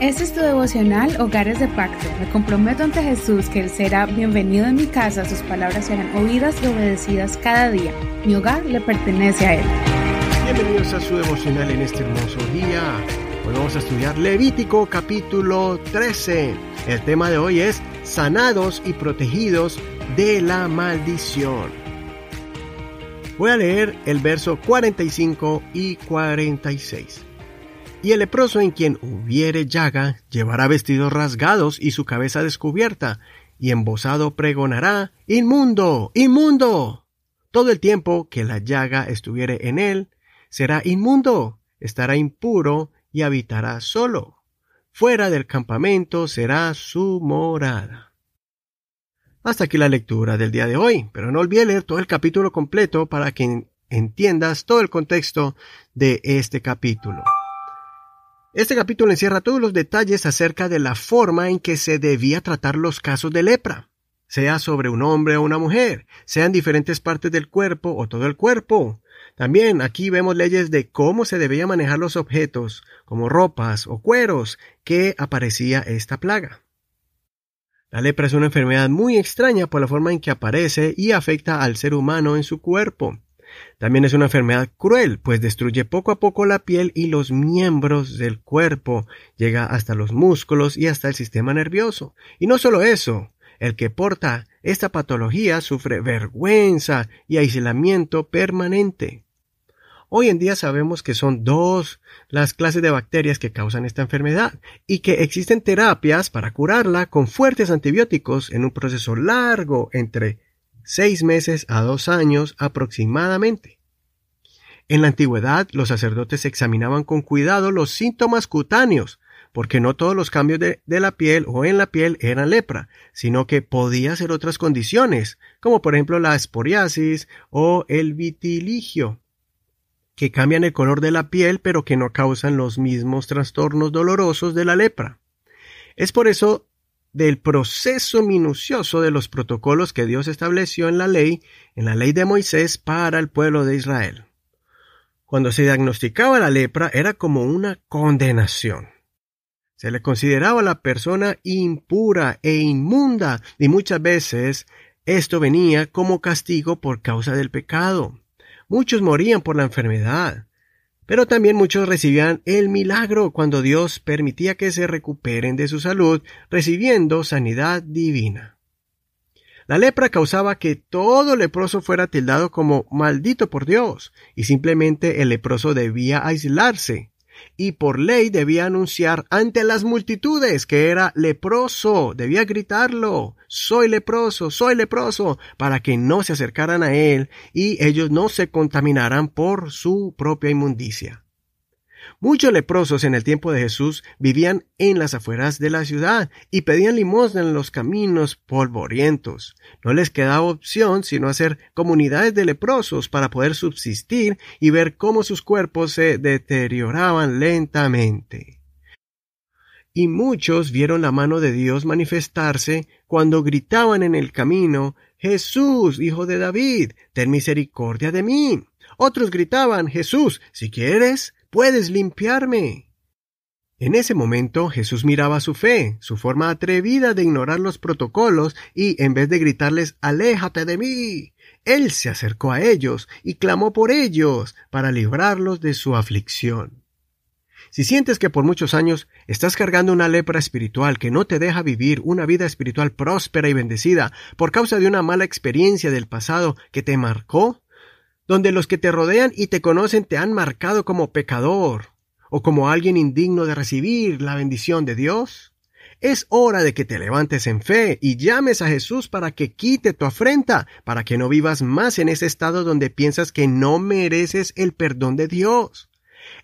Este es tu devocional Hogares de Pacto. Me comprometo ante Jesús que Él será bienvenido en mi casa, sus palabras serán oídas y obedecidas cada día. Mi hogar le pertenece a Él. Bienvenidos a su devocional en este hermoso día. Hoy vamos a estudiar Levítico capítulo 13. El tema de hoy es sanados y protegidos de la maldición. Voy a leer el verso 45 y 46. Y el leproso en quien hubiere llaga llevará vestidos rasgados y su cabeza descubierta, y embosado pregonará, Inmundo, inmundo. Todo el tiempo que la llaga estuviere en él, será inmundo, estará impuro y habitará solo. Fuera del campamento será su morada. Hasta aquí la lectura del día de hoy, pero no olvide leer todo el capítulo completo para que entiendas todo el contexto de este capítulo. Este capítulo encierra todos los detalles acerca de la forma en que se debía tratar los casos de lepra, sea sobre un hombre o una mujer, sean diferentes partes del cuerpo o todo el cuerpo. También aquí vemos leyes de cómo se debía manejar los objetos, como ropas o cueros, que aparecía esta plaga. La lepra es una enfermedad muy extraña por la forma en que aparece y afecta al ser humano en su cuerpo. También es una enfermedad cruel, pues destruye poco a poco la piel y los miembros del cuerpo, llega hasta los músculos y hasta el sistema nervioso. Y no solo eso, el que porta esta patología sufre vergüenza y aislamiento permanente. Hoy en día sabemos que son dos las clases de bacterias que causan esta enfermedad y que existen terapias para curarla con fuertes antibióticos en un proceso largo entre seis meses a dos años aproximadamente. En la antigüedad los sacerdotes examinaban con cuidado los síntomas cutáneos, porque no todos los cambios de, la piel o en la piel eran lepra, sino que podía ser otras condiciones, como por ejemplo la esporiasis o el vitiligio, que cambian el color de la piel pero que no causan los mismos trastornos dolorosos de la lepra. Es por eso del proceso minucioso de los protocolos que Dios estableció en la ley, en la ley de Moisés para el pueblo de Israel. Cuando se diagnosticaba la lepra era como una condenación. Se le consideraba la persona impura e inmunda y muchas veces esto venía como castigo por causa del pecado. Muchos morían por la enfermedad. Pero también muchos recibían el milagro cuando Dios permitía que se recuperen de su salud, recibiendo sanidad divina. La lepra causaba que todo leproso fuera tildado como maldito por Dios, y simplemente el leproso debía aislarse, y por ley debía anunciar ante las multitudes que era leproso, debía gritarlo, soy leproso, soy leproso, para que no se acercaran a él y ellos no se contaminaran por su propia inmundicia. Muchos leprosos en el tiempo de Jesús vivían en las afueras de la ciudad y pedían limosna en los caminos polvorientos. No les quedaba opción sino hacer comunidades de leprosos para poder subsistir y ver cómo sus cuerpos se deterioraban lentamente. Y muchos vieron la mano de Dios manifestarse cuando gritaban en el camino Jesús, hijo de David, ten misericordia de mí. Otros gritaban Jesús, si quieres, puedes limpiarme. En ese momento Jesús miraba su fe, su forma atrevida de ignorar los protocolos y en vez de gritarles Aléjate de mí, Él se acercó a ellos y clamó por ellos para librarlos de su aflicción. Si sientes que por muchos años estás cargando una lepra espiritual que no te deja vivir una vida espiritual próspera y bendecida por causa de una mala experiencia del pasado que te marcó, donde los que te rodean y te conocen te han marcado como pecador o como alguien indigno de recibir la bendición de Dios? Es hora de que te levantes en fe y llames a Jesús para que quite tu afrenta, para que no vivas más en ese estado donde piensas que no mereces el perdón de Dios.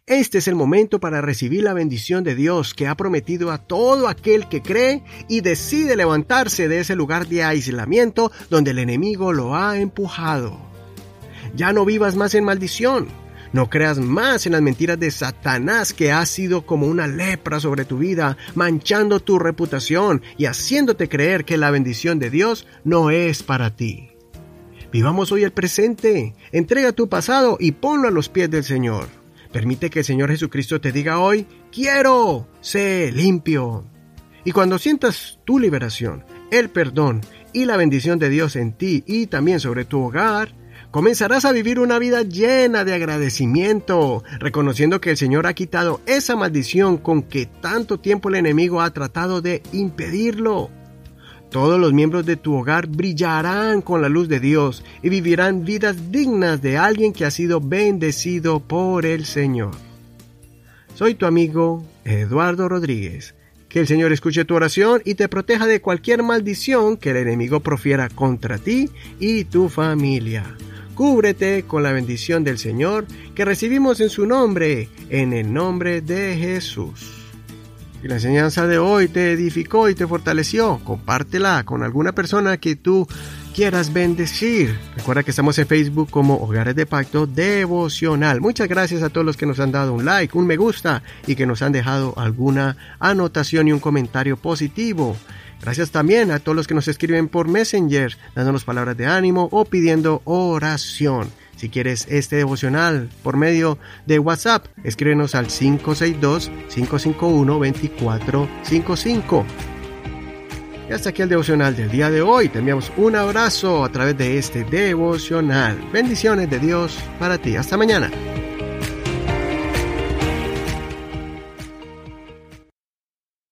Este es el momento para recibir la bendición de Dios que ha prometido a todo aquel que cree y decide levantarse de ese lugar de aislamiento donde el enemigo lo ha empujado. Ya no vivas más en maldición. No creas más en las mentiras de Satanás que ha sido como una lepra sobre tu vida, manchando tu reputación y haciéndote creer que la bendición de Dios no es para ti. Vivamos hoy el presente, entrega tu pasado y ponlo a los pies del Señor. Permite que el Señor Jesucristo te diga hoy, quiero, sé limpio. Y cuando sientas tu liberación, el perdón y la bendición de Dios en ti y también sobre tu hogar, comenzarás a vivir una vida llena de agradecimiento, reconociendo que el Señor ha quitado esa maldición con que tanto tiempo el enemigo ha tratado de impedirlo. Todos los miembros de tu hogar brillarán con la luz de Dios y vivirán vidas dignas de alguien que ha sido bendecido por el Señor. Soy tu amigo Eduardo Rodríguez. Que el Señor escuche tu oración y te proteja de cualquier maldición que el enemigo profiera contra ti y tu familia. Cúbrete con la bendición del Señor que recibimos en su nombre, en el nombre de Jesús. Si la enseñanza de hoy te edificó y te fortaleció, compártela con alguna persona que tú quieras bendecir. Recuerda que estamos en Facebook como Hogares de Pacto Devocional. Muchas gracias a todos los que nos han dado un like, un me gusta y que nos han dejado alguna anotación y un comentario positivo. Gracias también a todos los que nos escriben por Messenger, dándonos palabras de ánimo o pidiendo oración. Si quieres este devocional por medio de WhatsApp, escríbenos al 562-551-2455. Y hasta aquí el devocional del día de hoy. Te enviamos un abrazo a través de este devocional. Bendiciones de Dios para ti. Hasta mañana.